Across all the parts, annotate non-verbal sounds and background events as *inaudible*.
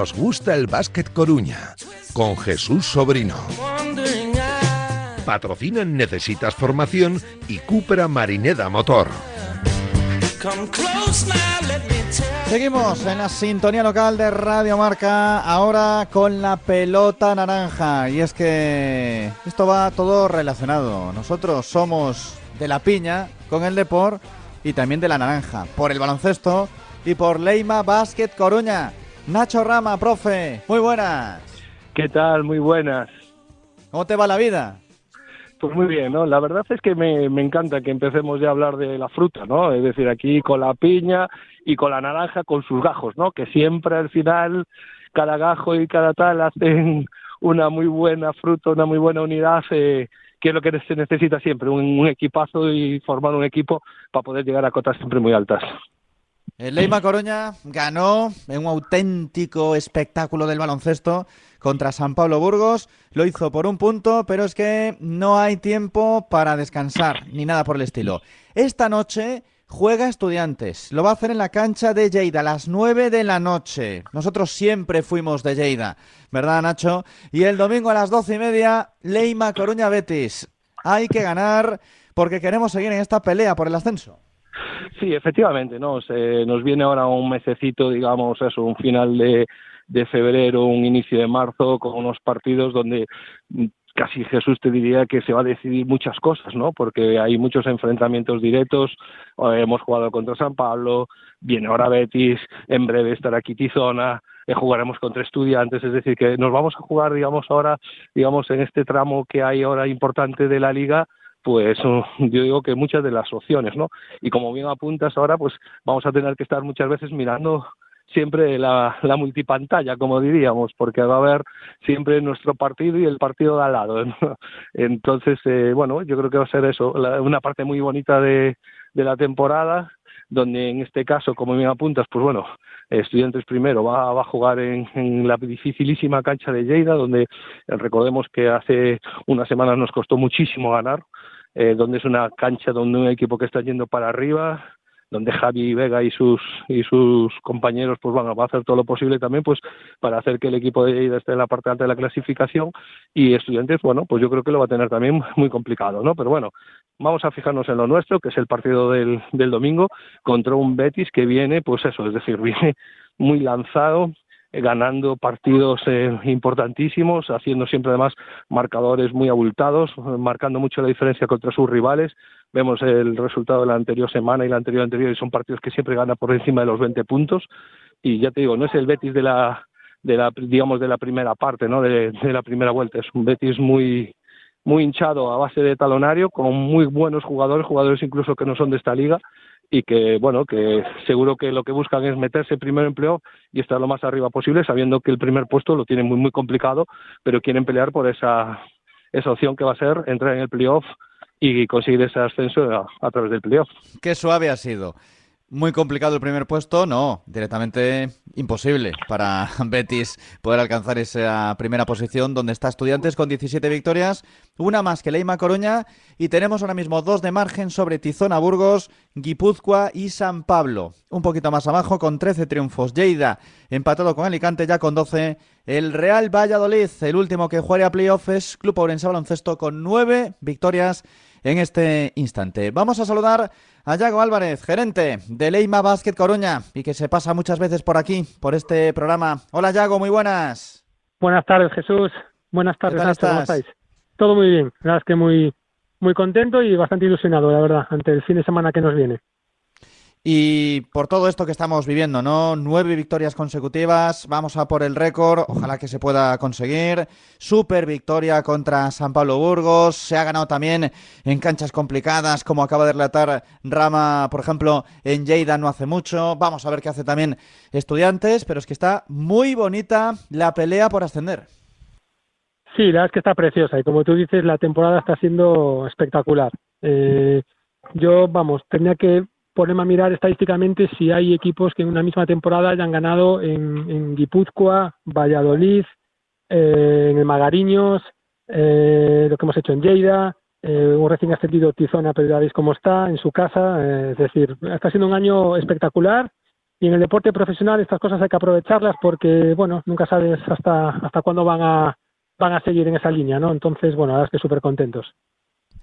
Nos gusta el básquet Coruña con Jesús Sobrino. Patrocinan Necesitas Formación y Cupra Marineda Motor. Seguimos en la sintonía local de Radio Marca, ahora con la pelota naranja. Y es que esto va todo relacionado. Nosotros somos de la piña con el Deport y también de la naranja, por el baloncesto y por Leima Basket Coruña. Nacho Rama, profe, muy buenas. ¿Qué tal? Muy buenas. ¿Cómo te va la vida? Pues muy bien, ¿no? La verdad es que me, me, encanta que empecemos ya a hablar de la fruta, ¿no? Es decir, aquí con la piña y con la naranja con sus gajos, ¿no? Que siempre al final cada gajo y cada tal hacen una muy buena fruta, una muy buena unidad, eh, que es lo que se necesita siempre, un, un equipazo y formar un equipo para poder llegar a cotas siempre muy altas. El Leima Coruña ganó en un auténtico espectáculo del baloncesto contra San Pablo Burgos. Lo hizo por un punto, pero es que no hay tiempo para descansar ni nada por el estilo. Esta noche juega Estudiantes. Lo va a hacer en la cancha de Lleida a las 9 de la noche. Nosotros siempre fuimos de Lleida, ¿verdad, Nacho? Y el domingo a las doce y media, Leima Coruña Betis. Hay que ganar porque queremos seguir en esta pelea por el ascenso. Sí, efectivamente, ¿no? Nos viene ahora un mesecito, digamos, eso, un final de, febrero, un inicio de marzo, con unos partidos donde casi Jesús te diría que se va a decidir muchas cosas, ¿no? Porque hay muchos enfrentamientos directos, hemos jugado contra San Pablo, viene ahora Betis, en breve estará Kitizona, eh, jugaremos contra estudiantes, es decir, que nos vamos a jugar, digamos, ahora, digamos, en este tramo que hay ahora importante de la liga, pues *laughs* yo digo que muchas de las opciones, ¿no? Y como bien apuntas ahora, pues vamos a tener que estar muchas veces mirando siempre la, la multipantalla, como diríamos, porque va a haber siempre nuestro partido y el partido de al lado. *laughs* Entonces, eh, bueno, yo creo que va a ser eso, la, una parte muy bonita de la temporada, donde en este caso, como bien apuntas, pues bueno, Estudiantes primero va, va a jugar en, la dificilísima cancha de Lleida, donde recordemos que hace unas semanas nos costó muchísimo ganar, eh, donde es una cancha donde un equipo que está yendo para arriba, donde Javi Vega y sus y sus compañeros pues van a hacer todo lo posible también pues para hacer que el equipo de Lleida esté en la parte alta de la clasificación y estudiantes bueno pues yo creo que lo va a tener también *laughs* muy complicado no pero bueno vamos a fijarnos en lo nuestro que es el partido del, del domingo contra un Betis que viene pues eso es decir *laughs* viene muy lanzado ganando partidos eh, importantísimos, haciendo siempre además marcadores muy abultados, marcando mucho la diferencia contra sus rivales. Vemos el resultado de la anterior semana y la anterior anterior y son partidos que siempre gana por encima de los 20 puntos. Y ya te digo, no es el Betis de la, de la digamos, de la primera parte, ¿no? De, la primera vuelta. Es un Betis muy, muy hinchado a base de talonario, con muy buenos jugadores, jugadores incluso que no son de esta liga, y que bueno que seguro que lo que buscan es meterse primero en playoff y estar lo más arriba posible sabiendo que el primer puesto lo tienen muy muy complicado pero quieren pelear por esa esa opción que va a ser entrar en el playoff y conseguir ese ascenso a, través del playoff. Qué suave ha sido. Muy complicado el primer puesto, no, directamente imposible para *laughs* Betis poder alcanzar esa primera posición donde está Estudiantes con 17 victorias, una más que Leima Coruña y tenemos ahora mismo dos de margen sobre Tizona Burgos, Guipúzcoa y San Pablo. Un poquito más abajo con 13 triunfos. Lleida empatado con Alicante ya con 12. El Real Valladolid, el último que juega a playoff es Club Ourense Baloncesto con 9 victorias en este instante. Vamos a saludar a Yago Álvarez, gerente de Leima Basket Coruña y que se pasa muchas veces por aquí, por este programa. Hola Yago, muy buenas. Buenas tardes Jesús, buenas tardes. ¿Qué tal ¿Cómo estáis? Todo muy bien, la verdad es que muy, muy contento y bastante ilusionado, la verdad, ante el fin de semana que nos viene. Y por todo esto que estamos viviendo, ¿no? Nueve victorias consecutivas, vamos a por el récord, ojalá que se pueda conseguir. Super victoria contra San Pablo Burgos, se ha ganado también en canchas complicadas, como acaba de relatar Rama, por ejemplo, en Lleida no hace mucho. Vamos a ver qué hace también Estudiantes, pero es que está muy bonita la pelea por ascender. Sí, la verdad es que está preciosa y como tú dices, la temporada está siendo espectacular. Eh, yo, vamos, tenía que ponerme a mirar estadísticamente si hay equipos que en una misma temporada hayan ganado en, Guipúzcoa, Valladolid, eh, en el Magariños, eh, lo que hemos hecho en Lleida, eh, un recién ascendido Tizona, pero ya veis cómo está, en su casa. eh, es decir, está siendo un año espectacular y en el deporte profesional estas cosas hay que aprovecharlas porque, bueno, nunca sabes hasta, hasta cuándo van a, van a seguir en esa línea, ¿no? Entonces, bueno, verdad es que súper contentos.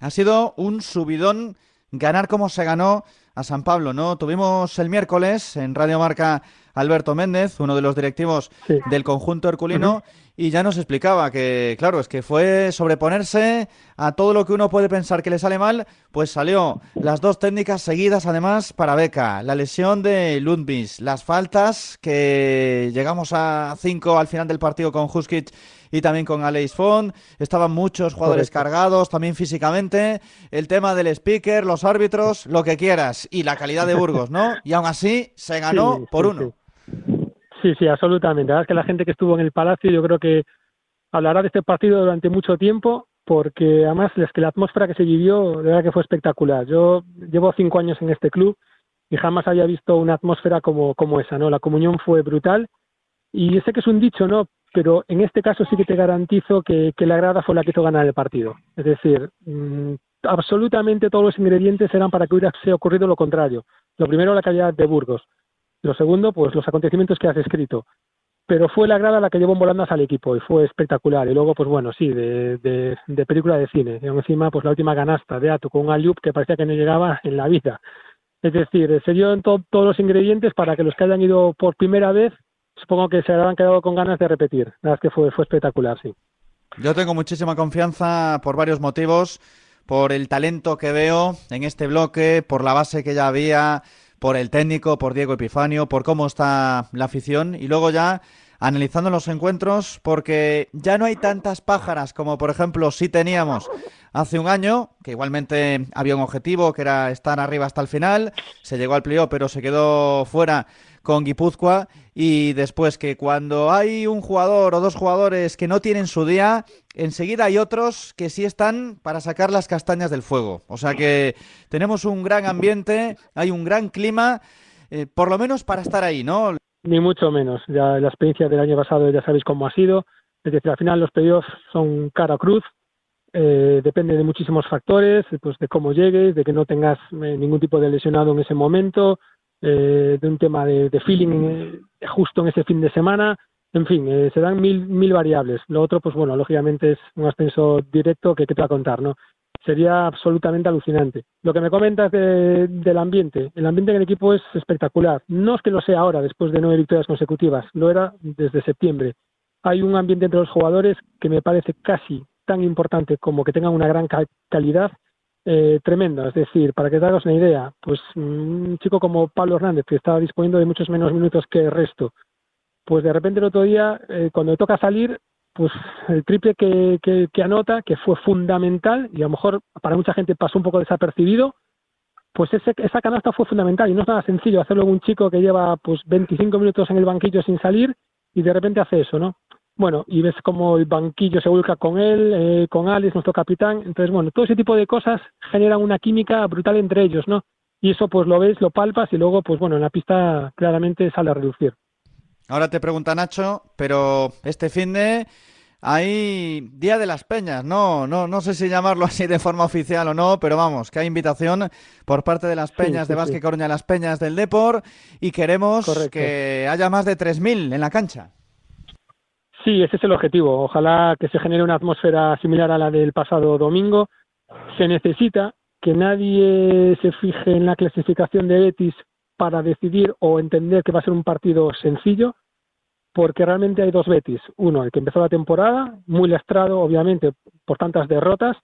Ha sido un subidón ganar como se ganó a San Pablo, ¿no? Tuvimos el miércoles en Radio Marca Alberto Méndez, uno de los directivos del conjunto herculino, y ya nos explicaba que, claro, es que fue sobreponerse a todo lo que uno puede pensar que le sale mal, pues salió las dos técnicas seguidas además para Beca, la lesión de Lundbis, las faltas que llegamos a cinco al final del partido con Huskic y también con Aleix Font. Estaban muchos jugadores cargados, también físicamente. El tema del speaker, los árbitros, lo que quieras. Y la calidad de Burgos, ¿no? Y aún así se ganó por uno. Sí. sí, absolutamente. La verdad es que la gente que estuvo en el Palacio yo creo que hablará de este partido durante mucho tiempo porque además es que la atmósfera que se vivió de verdad que fue espectacular. Yo llevo cinco años en este club y jamás había visto una atmósfera como, como esa, ¿no? La comunión fue brutal y sé que es un dicho, ¿no? Pero en este caso sí que te garantizo que, la grada fue la que hizo ganar el partido. Es decir, mm, absolutamente todos los ingredientes eran para que hubiese ocurrido lo contrario. Lo primero, la calidad de Burgos. Lo segundo, pues los acontecimientos que has escrito. Pero fue la grada la que llevó en volandas al equipo y fue espectacular. Y luego, pues bueno, sí, de, película de cine. Y encima, pues la última canasta de Ato con un Ayub que parecía que no llegaba en la vida. Es decir, se dio todos los ingredientes para que los que hayan ido por primera vez supongo que se habrán quedado con ganas de repetir. La verdad es que fue, fue espectacular, sí. Yo tengo muchísima confianza por varios motivos, por el talento que veo en este bloque, por la base que ya había, por el técnico, por Diego Epifanio, por cómo está la afición y luego ya analizando los encuentros porque ya no hay tantas pájaras como por ejemplo si teníamos hace un año, que igualmente había un objetivo que era estar arriba hasta el final, se llegó al playoff pero se quedó fuera con Guipúzcoa y después que cuando hay un jugador o dos jugadores que no tienen su día, enseguida hay otros que sí están para sacar las castañas del fuego. O sea que tenemos un gran ambiente, hay un gran clima, eh, por lo menos para estar ahí, ¿no? Ni mucho menos. Ya la experiencia del año pasado ya sabéis cómo ha sido. Es decir, al final los playoffs son cara cruz. Eh, depende de muchísimos factores, pues de cómo llegues, de que no tengas eh, ningún tipo de lesionado en ese momento, eh, de un tema de, feeling eh, justo en ese fin de semana. En fin, eh, se dan mil, mil variables. Lo otro, pues bueno, lógicamente es un ascenso directo que, que te va a contar, ¿no? Sería absolutamente alucinante. Lo que me comentas del ambiente, el ambiente en el equipo es espectacular. No es que lo sea ahora, después de nueve victorias consecutivas, lo era desde septiembre. Hay un ambiente entre los jugadores que me parece casi tan importante como que tengan una gran calidad eh, tremendo. Es decir, para que te hagas una idea, pues un chico como Pablo Hernández, que estaba disponiendo de muchos menos minutos que el resto, pues de repente el otro día, eh, cuando le toca salir, pues el triple que, que, anota, que fue fundamental, y a lo mejor para mucha gente pasó un poco desapercibido, pues ese, esa canasta fue fundamental y no es nada sencillo hacerlo en un chico que lleva pues 25 minutos en el banquillo sin salir y de repente hace eso, ¿no? Bueno, y ves como el banquillo se vuelca con él, eh, con Alex, nuestro capitán. Entonces, bueno, todo ese tipo de cosas generan una química brutal entre ellos, ¿no? Y eso pues lo ves, lo palpas y luego, pues bueno, en la pista claramente sale a reducir. Ahora te pregunta Nacho, pero este fin de hay Día de las Peñas, no, no, no sé si llamarlo *laughs* así de forma oficial o no, pero vamos, que hay invitación por parte de las Peñas de Vázquez Coruña, las Peñas del Depor, y queremos que haya más de 3.000 en la cancha. Sí, ese es el objetivo. Ojalá que se genere una atmósfera similar a la del pasado domingo. Se necesita que nadie se fije en la clasificación de Betis para decidir o entender que va a ser un partido sencillo, porque realmente hay dos Betis. Uno, el que empezó la temporada, muy lastrado, obviamente, por tantas derrotas,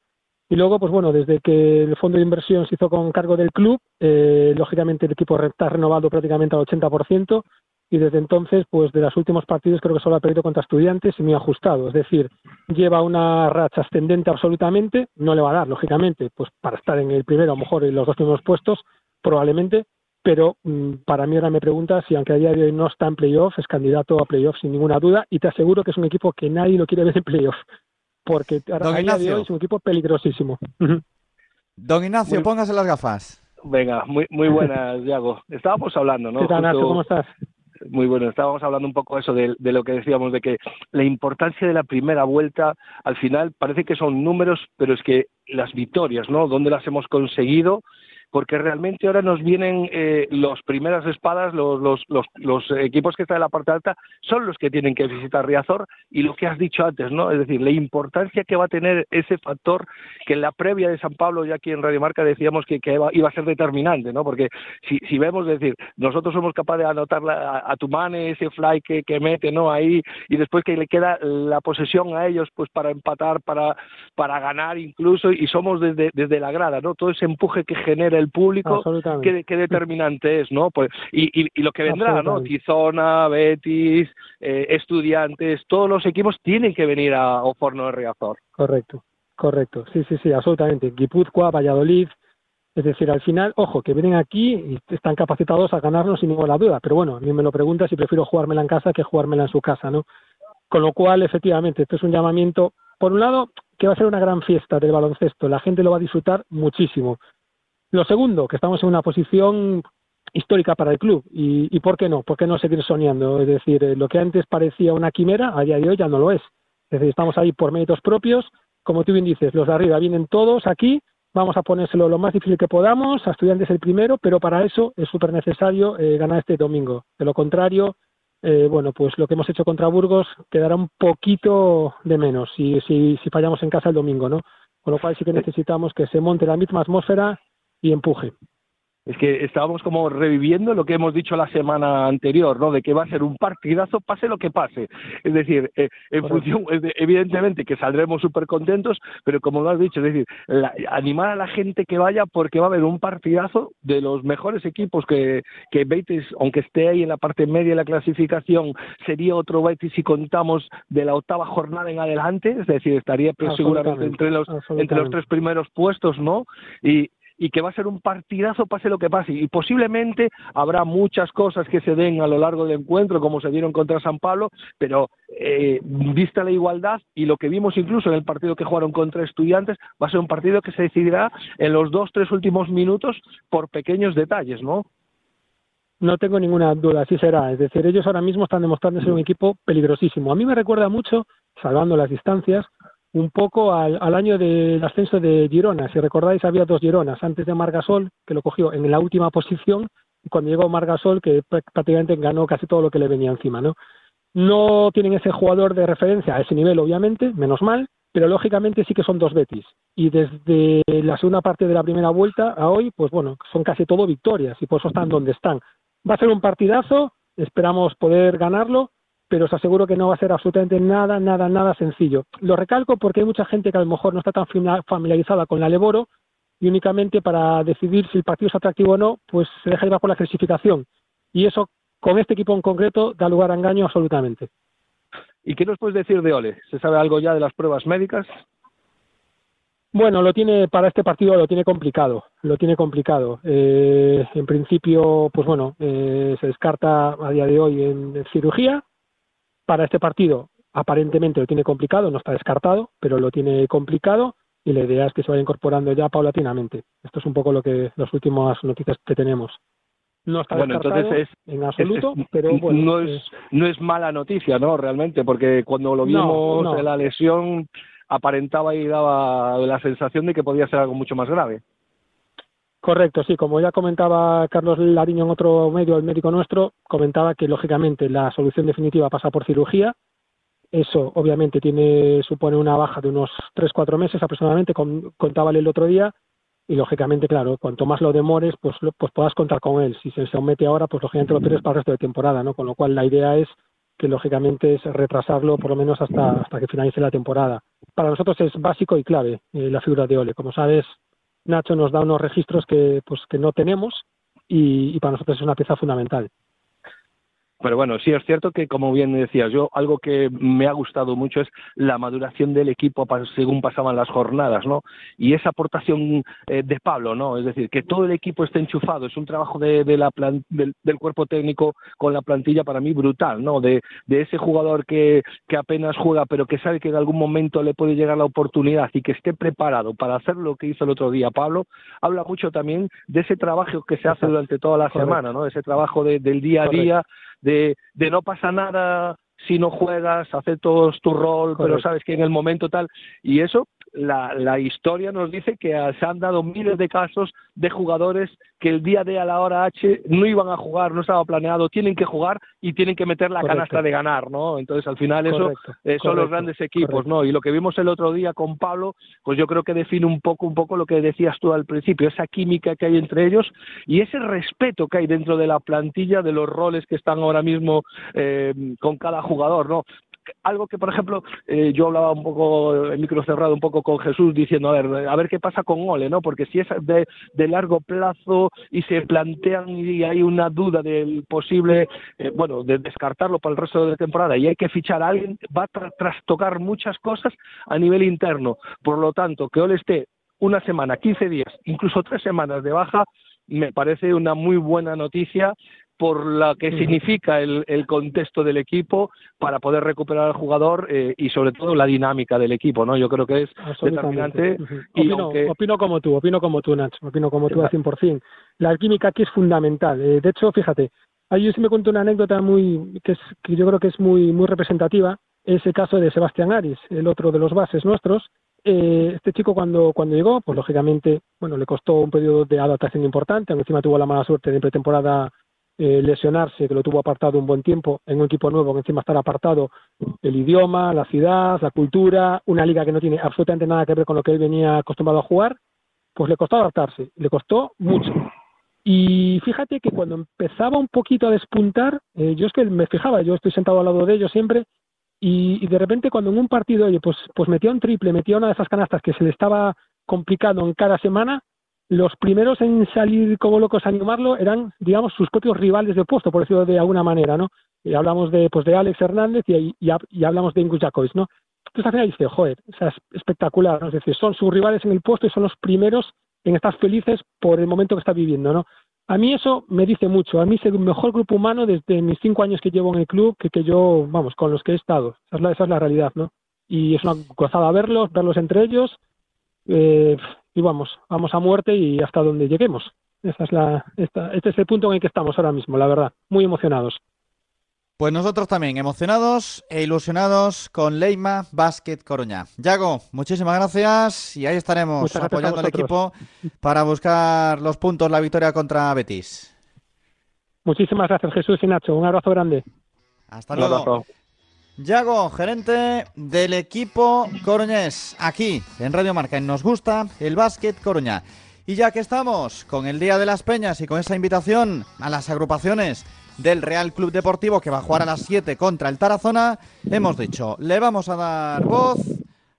y luego, pues bueno, desde que el fondo de inversión se hizo con cargo del club, eh, lógicamente el equipo está renovado prácticamente al 80%, y desde entonces, pues de los últimos partidos creo que solo ha perdido contra estudiantes y muy ajustado. Es decir, lleva una racha ascendente absolutamente, no le va a dar, lógicamente, pues para estar en el primero, a lo mejor en los dos primeros puestos, probablemente, pero mm, para mí ahora me pregunta si aunque a día de hoy no está en playoff, es candidato a playoff sin ninguna duda y te aseguro que es un equipo que nadie lo quiere ver en playoff, porque a día de hoy es un equipo peligrosísimo. Don Ignacio, póngase las gafas. Venga, muy, muy *laughs* buenas, Diago. Estábamos hablando, ¿no? ¿Qué tal, ¿Cómo estás? Muy bueno. Estábamos hablando un poco eso de, de, lo que decíamos, de que la importancia de la primera vuelta, al final parece que son números, pero es que las victorias, ¿no? ¿Dónde las hemos conseguido? Porque realmente ahora nos vienen eh, los primeras espadas, los, equipos que están en la parte alta son los que tienen que visitar Riazor y lo que has dicho antes, ¿no? Es decir, la importancia que va a tener ese factor que en la previa de San Pablo, ya aquí en Radio Marca decíamos que, que iba a ser determinante, ¿no? Porque si, vemos, es decir, nosotros somos capaces de anotar a, a Tumane, ese fly que, que mete, ¿no? Ahí y después que le queda la posesión a ellos, pues para empatar, para, para ganar incluso y somos desde, desde la grada, ¿no? Todo ese empuje que genera el público, qué, qué determinante es, ¿no? Pues, y, y, y lo que vendrá, ¿no? Tizona, Betis, eh, Estudiantes, todos los equipos tienen que venir a Oporno de Riazor. Correcto, correcto, sí, sí, sí, absolutamente. Guipúzcoa, Valladolid, es decir, al final, ojo, que vienen aquí y están capacitados a ganarnos sin ninguna duda, pero bueno, a mí me lo pregunta si prefiero jugármela en casa que jugármela en su casa, ¿no? Con lo cual, efectivamente, esto es un llamamiento, por un lado, que va a ser una gran fiesta del baloncesto, la gente lo va a disfrutar muchísimo. Lo segundo, que estamos en una posición histórica para el club. Y, y ¿por qué no? ¿Por qué no seguir soñando? Es decir, eh, lo que antes parecía una quimera, a día de hoy ya no lo es. Es decir, estamos ahí por méritos propios. Como tú bien dices, los de arriba vienen todos aquí, vamos a ponérselo lo más difícil que podamos, a estudiantes el primero, pero para eso es súper necesario eh, ganar este domingo. De lo contrario, eh, bueno, pues lo que hemos hecho contra Burgos quedará un poquito de menos si, si, si fallamos en casa el domingo, ¿no? Con lo cual sí que necesitamos que se monte la misma atmósfera y empuje es que estábamos como reviviendo lo que hemos dicho la semana anterior, ¿no? De que va a ser un partidazo, pase lo que pase. Es decir, eh, en función, evidentemente que saldremos súper contentos, pero como lo has dicho, es decir, la, animar a la gente que vaya porque va a haber un partidazo de los mejores equipos que, que Betis, aunque esté ahí en la parte media de la clasificación, sería otro Betis si contamos de la octava jornada en adelante, es decir, estaría seguramente entre los, entre los tres primeros puestos, ¿no? Y, y que va a ser un partidazo pase lo que pase y posiblemente habrá muchas cosas que se den a lo largo del encuentro como se dieron contra San Pablo pero eh, vista la igualdad y lo que vimos incluso en el partido que jugaron contra estudiantes va a ser un partido que se decidirá en los dos tres últimos minutos por pequeños detalles ¿no? No tengo ninguna duda, así será. Es decir, ellos ahora mismo están demostrando ser un equipo peligrosísimo. A mí me recuerda mucho, salvando las distancias, un poco al, al, año del ascenso de Girona. Si recordáis, había dos Gironas, antes de Margasol, que lo cogió en la última posición, y cuando llegó Margasol, que prácticamente ganó casi todo lo que le venía encima, ¿no? No tienen ese jugador de referencia a ese nivel, obviamente, menos mal, pero lógicamente sí que son dos Betis. Y desde la segunda parte de la primera vuelta a hoy, pues bueno, son casi todo victorias y por eso están donde están. Va a ser un partidazo, esperamos poder ganarlo pero os aseguro que no va a ser absolutamente nada, nada, nada sencillo. Lo recalco porque hay mucha gente que a lo mejor no está tan familiarizada con la Leboro y únicamente para decidir si el partido es atractivo o no, pues se deja llevar por la clasificación. Y eso, con este equipo en concreto, da lugar a engaño absolutamente. ¿Y qué nos puedes decir de Ole? ¿Se sabe algo ya de las pruebas médicas? Bueno, lo tiene para este partido lo tiene complicado, lo tiene complicado. Eh, en principio, pues bueno, eh, se descarta a día de hoy en, en cirugía para este partido aparentemente lo tiene complicado, no está descartado, pero lo tiene complicado y la idea es que se vaya incorporando ya paulatinamente. Esto es un poco lo que las últimas noticias que tenemos. No está bueno, entonces es, en absoluto, es, es, pero bueno, no es, no es mala noticia, ¿no? Realmente, porque cuando lo vimos no, la lesión aparentaba y daba la sensación de que podía ser algo mucho más grave. Correcto, sí, como ya comentaba Carlos Lariño en otro medio, el médico nuestro, comentaba que lógicamente la solución definitiva pasa por cirugía. Eso obviamente tiene supone una baja de unos 3-4 meses aproximadamente, con, contábale el otro día, y lógicamente, claro, cuanto más lo demores, pues, pues puedas contar con él. Si se somete ahora, pues lógicamente lo pierdes para el resto de temporada, ¿no? Con lo cual la idea es que lógicamente es retrasarlo por lo menos hasta, hasta que finalice la temporada. Para nosotros es básico y clave eh, la figura de Ole. Como sabes, Nacho nos da unos registros que, pues, que no tenemos y, y para nosotros es una pieza fundamental. Pero bueno, sí es cierto que, como bien decías yo, algo que me ha gustado mucho es la maduración del equipo según pasaban las jornadas, ¿no? Y esa aportación eh, de Pablo, ¿no? Es decir, que todo el equipo esté enchufado, es un trabajo de, de la plan, del, del, cuerpo técnico con la plantilla para mí brutal, ¿no? De, de ese jugador que, que apenas juega, pero que sabe que en algún momento le puede llegar la oportunidad y que esté preparado para hacer lo que hizo el otro día Pablo, habla mucho también de ese trabajo que se hace durante toda la semana, ¿no? Ese trabajo de, del día a día de, de no pasa nada si no juegas, aceptas tu rol, Correcto. pero sabes que en el momento tal, y eso la, la, historia nos dice que se han dado miles de casos de jugadores que el día D a la hora H no iban a jugar, no estaba planeado, tienen que jugar y tienen que meter la canasta de ganar, ¿no? Entonces al final eso eh, son los grandes equipos, ¿no? Y lo que vimos el otro día con Pablo, pues yo creo que define un poco, un poco lo que decías tú al principio, esa química que hay entre ellos y ese respeto que hay dentro de la plantilla de los roles que están ahora mismo eh, con cada jugador, ¿no? Algo que, por ejemplo, eh, yo hablaba un poco, el micro cerrado, un poco con Jesús, diciendo, a ver, a ver qué pasa con Ole, ¿no? Porque si es de, de largo plazo y se plantean y hay una duda del posible, eh, bueno, de descartarlo para el resto de la temporada y hay que fichar a alguien, va a trastocar muchas cosas a nivel interno. Por lo tanto, que Ole esté una semana, 15 días, incluso tres semanas de baja, me parece una muy buena noticia por la que significa el, el, contexto del equipo para poder recuperar al jugador eh, y sobre todo la dinámica del equipo, ¿no? Yo creo que es determinante. y opino, opino, como tú, opino como tú, Nacho, opino como tú al 100%. La química aquí es fundamental. Eh, de hecho, fíjate, ahí yo sí me cuento una anécdota muy que, es, que yo creo que es muy muy representativa, es el caso de Sebastián Aris, el otro de los bases nuestros, eh, este chico cuando, cuando llegó, pues lógicamente, bueno, le costó un periodo de adaptación importante, encima tuvo la mala suerte de pretemporada eh, lesionarse, que lo tuvo apartado un buen tiempo, en un equipo nuevo que encima estar apartado el idioma, la ciudad, la cultura, una liga que no tiene absolutamente nada que ver con lo que él venía acostumbrado a jugar, pues le costó adaptarse, le costó mucho. Y fíjate que cuando empezaba un poquito a despuntar, eh, yo es que me fijaba, yo estoy sentado al lado de ellos siempre, y, de repente cuando en un partido, oye, pues, pues metía un triple, metía una de esas canastas que se le estaba complicando en cada semana, los primeros en salir como locos a animarlo eran, digamos, sus propios rivales de puesto, por decirlo de alguna manera, ¿no? Y hablamos de, pues, de Alex Hernández y, hablamos de Ingus Jacobs, ¿no? Entonces al final dice, joder, o sea, es espectacular, ¿no? Es decir, son sus rivales en el puesto y son los primeros en estar felices por el momento que está viviendo, ¿no? A mí eso me dice mucho, a mí es el mejor grupo humano desde mis cinco años que llevo en el club que, yo, vamos, con los que he estado, es la, esa es la realidad, ¿no? Y es una gozada verlos, verlos entre ellos, eh, y vamos, vamos a muerte y hasta donde lleguemos. Esta es la, esta, este es el punto en el que estamos ahora mismo, la verdad. Muy emocionados. Pues nosotros también emocionados e ilusionados con Leima Basket Coruña. Yago, muchísimas gracias y ahí estaremos apoyando al equipo para buscar los puntos, la victoria contra Betis. Muchísimas gracias Jesús y Nacho. Un abrazo grande. Hasta luego. Yago, gerente del equipo coruñés, aquí en Radio Marca, en Nos Gusta el Básquet Coruña. Y ya que estamos con el Día de las Peñas y con esa invitación a las agrupaciones del Real Club Deportivo que va a jugar a las 7 contra el Tarazona, hemos dicho, le vamos a dar voz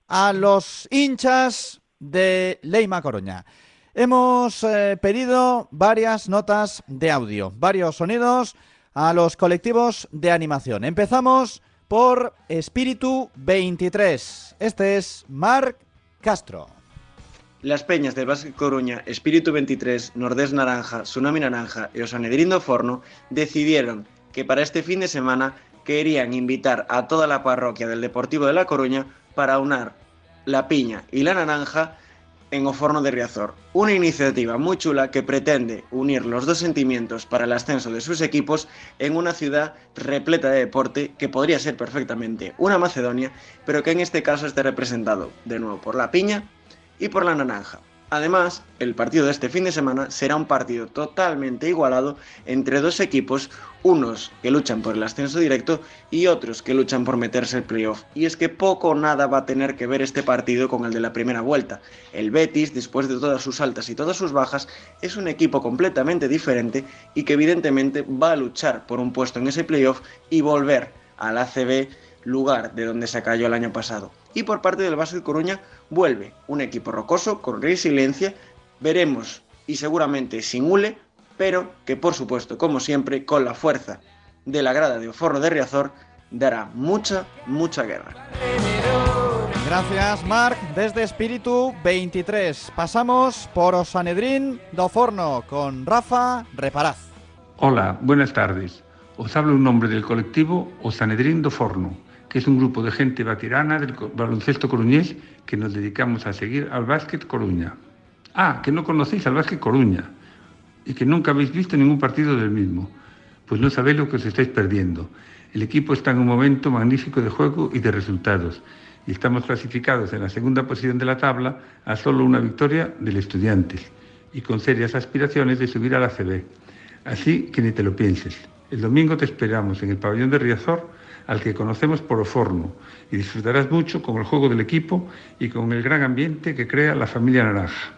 a los hinchas de Leima Coruña. Hemos eh, pedido varias notas de audio, varios sonidos a los colectivos de animación. Empezamos por Espíritu 23. Este es Marc Castro. Las peñas del Básquet Coruña, Espíritu 23, Nordés Naranja, Tsunami Naranja y Osanedrindo Forno decidieron que para este fin de semana querían invitar a toda la parroquia del Deportivo de La Coruña para unar la piña y la naranja en Oforno de Riazor, una iniciativa muy chula que pretende unir los dos sentimientos para el ascenso de sus equipos en una ciudad repleta de deporte que podría ser perfectamente una Macedonia, pero que en este caso esté representado de nuevo por la piña y por la naranja. Además, el partido de este fin de semana será un partido totalmente igualado entre dos equipos, unos que luchan por el ascenso directo y otros que luchan por meterse el playoff. Y es que poco o nada va a tener que ver este partido con el de la primera vuelta. El Betis, después de todas sus altas y todas sus bajas, es un equipo completamente diferente y que evidentemente va a luchar por un puesto en ese playoff y volver al ACB lugar de donde se cayó el año pasado. Y por parte del Básquet Coruña vuelve un equipo rocoso, con resiliencia, veremos y seguramente sin hule, pero que por supuesto, como siempre, con la fuerza de la grada de Oforno de Riazor, dará mucha, mucha guerra. Gracias, Marc. Desde Espíritu 23 pasamos por Osanedrín do Forno con Rafa Reparaz. Hola, buenas tardes. Os hablo un nombre del colectivo Osanedrín do Forno es un grupo de gente batirana del baloncesto coruñés que nos dedicamos a seguir al básquet Coruña. Ah, que no conocéis al básquet Coruña y que nunca habéis visto ningún partido del mismo. Pues no sabéis lo que os estáis perdiendo. El equipo está en un momento magnífico de juego y de resultados. y estamos clasificados en la segunda posición de la tabla a solo una victoria del Estudiantes y con serias aspiraciones de subir a la CB. Así que ni te lo pienses. El domingo te esperamos en el pabellón de Riazor, al que conocemos por Oforno, y disfrutarás mucho con el juego del equipo y con el gran ambiente que crea la familia Naranja.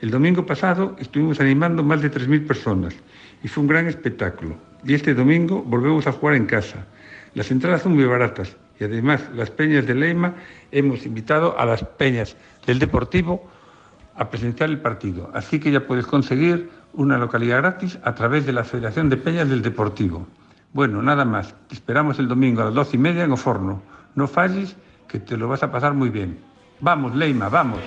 El domingo pasado estuvimos animando más de 3.000 personas y fue un gran espectáculo. Y este domingo volvemos a jugar en casa. Las entradas son muy baratas y además las peñas de Leima hemos invitado a las peñas del Deportivo a presentar el partido. Así que ya puedes conseguir una localidad gratis a través de la Federación de Peñas del Deportivo. Bueno, nada más. Te esperamos el domingo a las doce y media en Oforno. No falles, que te lo vas a pasar muy bien. Vamos, Leima, vamos.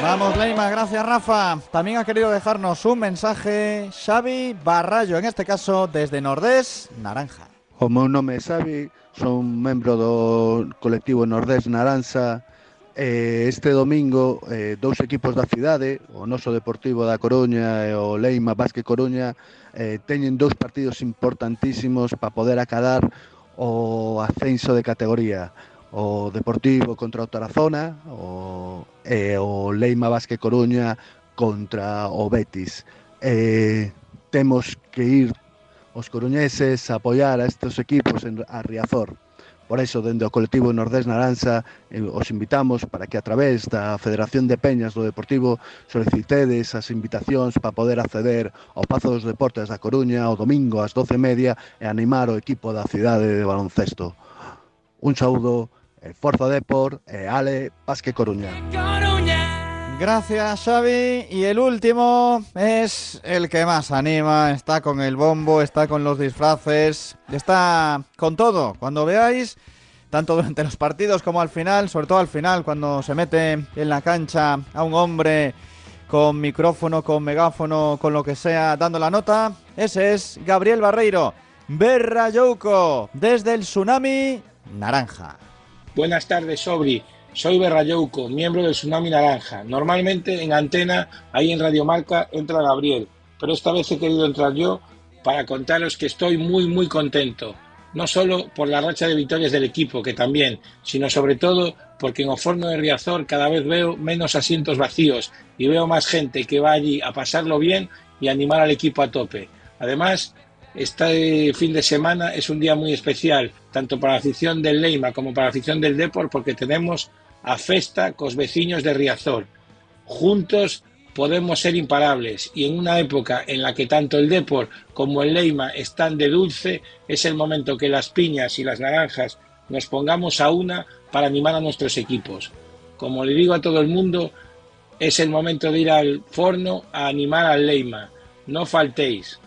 Vamos, Leima, gracias, Rafa. También ha querido dejarnos un mensaje Xavi Barrallo, en este caso desde Nordés, Naranja. O meu nome é Xavi, son membro do colectivo Nordés Naranja. Eh, este domingo, eh, dous equipos da cidade, o noso Deportivo da Coruña e o Leima Basque Coruña, eh, teñen dous partidos importantísimos para poder acadar o ascenso de categoría. O Deportivo contra o Tarazona o, e o Leima Vázquez Coruña contra o Betis. Eh, temos que ir os coruñeses a apoiar a estes equipos en, a Riazor. Por iso, dende o colectivo Nordés Naranza, eh, os invitamos para que a través da Federación de Peñas do Deportivo solicitedes as invitacións para poder acceder ao Pazo dos Deportes da Coruña o domingo ás 12:30 e animar o equipo da cidade de baloncesto. Un saúdo, e Forza Depor e Ale Pasque Coruña. Gracias, Xavi. Y el último es el que más anima. Está con el bombo, está con los disfraces, está con todo. Cuando veáis, tanto durante los partidos como al final, sobre todo al final, cuando se mete en la cancha a un hombre con micrófono, con megáfono, con lo que sea, dando la nota, ese es Gabriel Barreiro, Berrayouco, desde el Tsunami Naranja. Buenas tardes, Sobri. Soy Berrayouco, miembro del Tsunami Naranja. Normalmente en antena, ahí en Radio Marca, entra Gabriel, pero esta vez he querido entrar yo para contaros que estoy muy, muy contento. No solo por la racha de victorias del equipo, que también, sino sobre todo porque en Oforno de Riazor cada vez veo menos asientos vacíos y veo más gente que va allí a pasarlo bien y animar al equipo a tope. Además, este fin de semana es un día muy especial, tanto para la afición del Leima como para la afición del Depor, porque tenemos a festa cos veciños de Riazor. Juntos podemos ser imparables y en una época en la que tanto el Depor como el Leima están de dulce, es el momento que las piñas y las naranjas nos pongamos a una para animar a nuestros equipos. Como le digo a todo el mundo, es el momento de ir al forno a animar al Leima. No faltéis.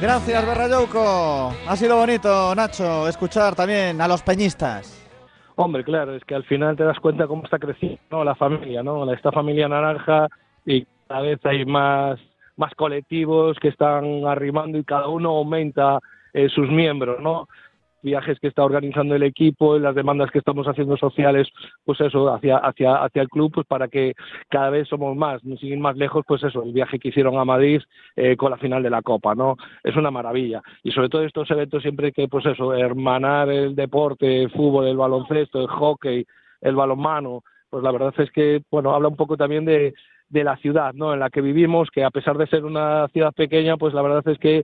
Gracias, Berrayouco. Ha sido bonito, Nacho, escuchar también a los peñistas. Hombre, claro, es que al final te das cuenta cómo está creciendo la familia, ¿no? Esta familia naranja y cada vez hay más, más colectivos que están arrimando y cada uno aumenta eh, sus miembros, ¿no? Viajes que está organizando el equipo y las demandas que estamos haciendo sociales, pues eso, hacia, hacia, hacia el club, pues para que cada vez somos más, sin ir más lejos, pues eso, el viaje que hicieron a Madrid eh, con la final de la Copa, ¿no? Es una maravilla. Y sobre todo estos eventos siempre que, pues eso, hermanar el deporte, el fútbol, el baloncesto, el hockey, el balonmano, pues la verdad es que, bueno, habla un poco también de, de la ciudad ¿no? en la que vivimos, que a pesar de ser una ciudad pequeña, pues la verdad es que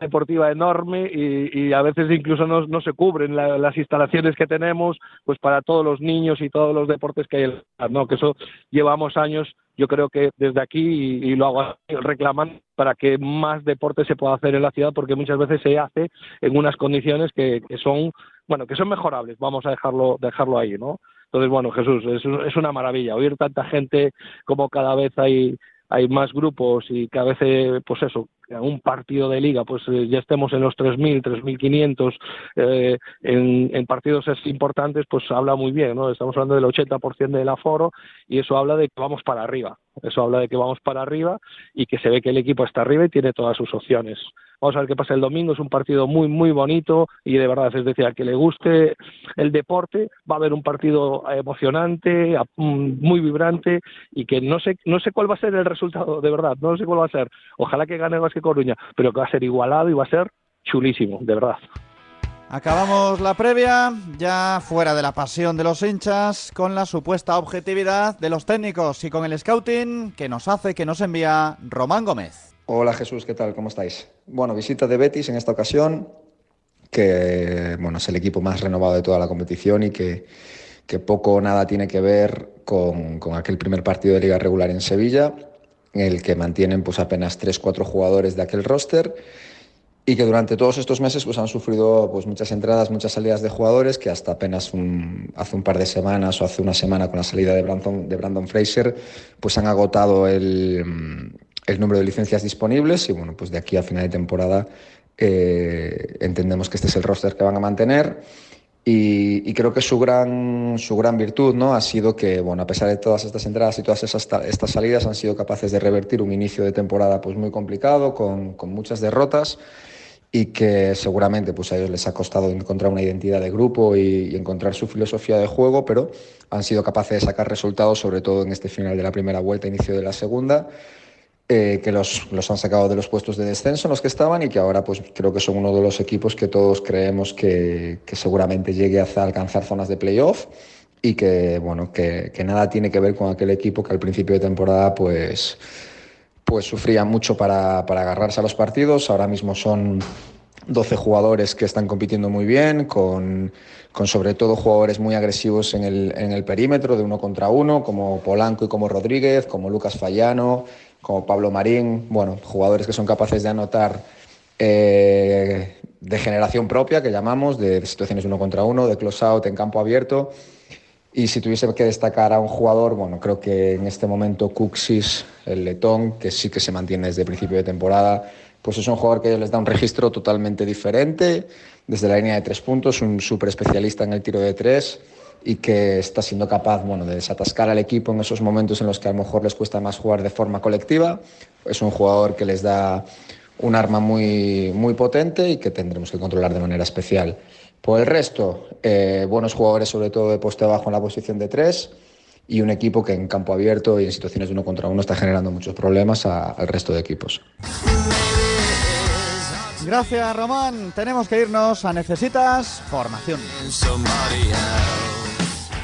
deportiva enorme y, a veces incluso no, no se cubren las instalaciones que tenemos pues para todos los niños y todos los deportes que hay no que eso llevamos años yo creo que desde aquí y, lo hago reclaman para que más deporte se pueda hacer en la ciudad porque muchas veces se hace en unas condiciones que, que son bueno que son mejorables vamos a dejarlo dejarlo ahí no entonces bueno Jesús es, es una maravilla oír tanta gente como cada vez hay hay más grupos y cada vez, eh, pues eso, un partido de liga, pues eh, ya estemos en los 3.000, 3.500 eh, en, en partidos importantes, pues habla muy bien, ¿no? Estamos hablando del 80% del aforo y eso habla de que vamos para arriba. Eso habla de que vamos para arriba y que se ve que el equipo está arriba y tiene todas sus opciones. Vamos a ver qué pasa el domingo. Es un partido muy, muy bonito y de verdad, es decir, a que le guste el deporte, va a haber un partido emocionante, mm, muy vibrante y que no sé, no sé cuál va a ser el resultado, de verdad, no sé cuál va a ser. Ojalá que gane el Coruña, pero que va a ser igualado y va a ser chulísimo, de verdad. Acabamos la previa, ya fuera de la pasión de los hinchas, con la supuesta objetividad de los técnicos y con el scouting que nos hace, que nos envía Román Gómez. Hola Jesús, ¿qué tal? ¿Cómo estáis? Bueno, visita de Betis en esta ocasión, que bueno, es el equipo más renovado de toda la competición y que, que poco o nada tiene que ver con, con, aquel primer partido de liga regular en Sevilla, el que mantienen pues apenas 3-4 jugadores de aquel roster y que durante todos estos meses pues, han sufrido pues, muchas entradas, muchas salidas de jugadores que hasta apenas hace un par de semanas o hace una semana con la salida de Brandon, de Brandon Fraser pues han agotado el, el, número de licencias disponibles y bueno, pues de aquí a final de temporada eh, entendemos que este es el roster que van a mantener y, creo que su gran, su gran virtud ¿no? ha sido que, bueno, a pesar de todas estas entradas y todas esas, estas salidas, han sido capaces de revertir un inicio de temporada pues, muy complicado, con, con muchas derrotas y que seguramente pues, a ellos les ha costado encontrar una identidad de grupo y, y, encontrar su filosofía de juego, pero han sido capaces de sacar resultados, sobre todo en este final de la primera vuelta, inicio de la segunda, eh, que los, los, han sacado de los puestos de descenso en los que estaban y que ahora pues, creo que son uno de los equipos que todos creemos que, que seguramente llegue a alcanzar zonas de playoff y que, bueno, que, que nada tiene que ver con aquel equipo que al principio de temporada pues pues sufría mucho para, para agarrarse a los partidos. Ahora mismo son 12 jugadores que están compitiendo muy bien, con, con, sobre todo jugadores muy agresivos en el, en el perímetro, de uno contra uno, como Polanco y como Rodríguez, como Lucas Fallano, como Pablo Marín, bueno, jugadores que son capaces de anotar eh, de generación propia, que llamamos, de, situaciones uno contra uno, de close out en campo abierto. Y si tuviese que destacar a un jugador, bueno, creo que en este momento Cuxis, el letón, que sí que se mantiene desde principio de temporada, pues es un jugador que les da un registro totalmente diferente, desde la línea de tres puntos, un súper especialista en el tiro de tres y que está siendo capaz bueno, de desatascar al equipo en esos momentos en los que a lo mejor les cuesta más jugar de forma colectiva. Es un jugador que les da un arma muy, muy potente y que tendremos que controlar de manera especial. Por el resto, eh, buenos jugadores sobre todo de poste bajo en la posición de tres y un equipo que en campo abierto y en situaciones de uno contra uno está generando muchos problemas a, al resto de equipos. Gracias Román, tenemos que irnos a Necesitas Formación.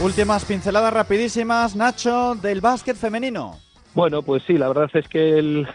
Últimas pinceladas rapidísimas, Nacho, del básquet femenino. Bueno, pues sí, la verdad es que el,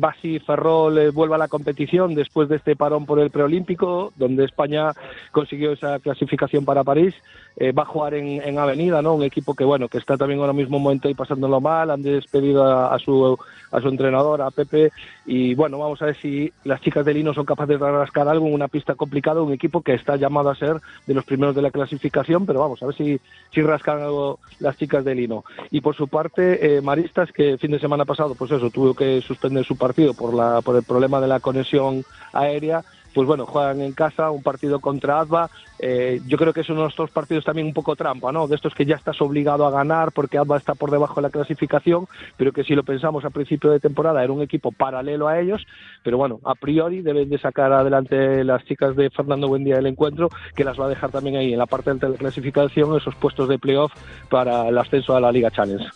Basi Ferrol eh, vuelve a la competición después de este parón por el preolímpico, donde España consiguió esa clasificación para París. Eh, va a jugar en, en, Avenida, ¿no? Un equipo que, bueno, que está también ahora mismo un momento ahí pasándolo mal. Han despedido a, a, su, a su entrenador, a Pepe. Y bueno, vamos a ver si las chicas de Lino son capaces de rascar algo en una pista complicada. Un equipo que está llamado a ser de los primeros de la clasificación, pero vamos a ver si, si rascan algo las chicas de Lino. Y por su parte, eh, Maristas, que fin de semana pasado, pues eso, tuvo que suspender su partido por, la, por el problema de la conexión aérea pues bueno, juegan en casa un partido contra Adva. Eh, yo creo que es uno de estos partidos también un poco trampa, ¿no? De estos que ya estás obligado a ganar porque Adva está por debajo de la clasificación, pero que si lo pensamos a principio de temporada era un equipo paralelo a ellos, pero bueno, a priori deben de sacar adelante las chicas de Fernando Buendía del encuentro, que las va a dejar también ahí en la parte de la clasificación esos puestos de playoff para el ascenso a la Liga Challenge.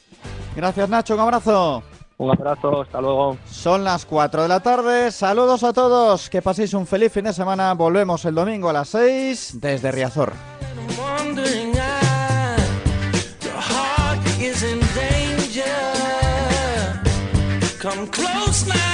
Gracias Nacho, un abrazo. Un abrazo, hasta luego. Son las 4 de la tarde. Saludos a todos. Que paséis un feliz fin de semana. Volvemos el domingo a las 6 desde Riazor. Come close now.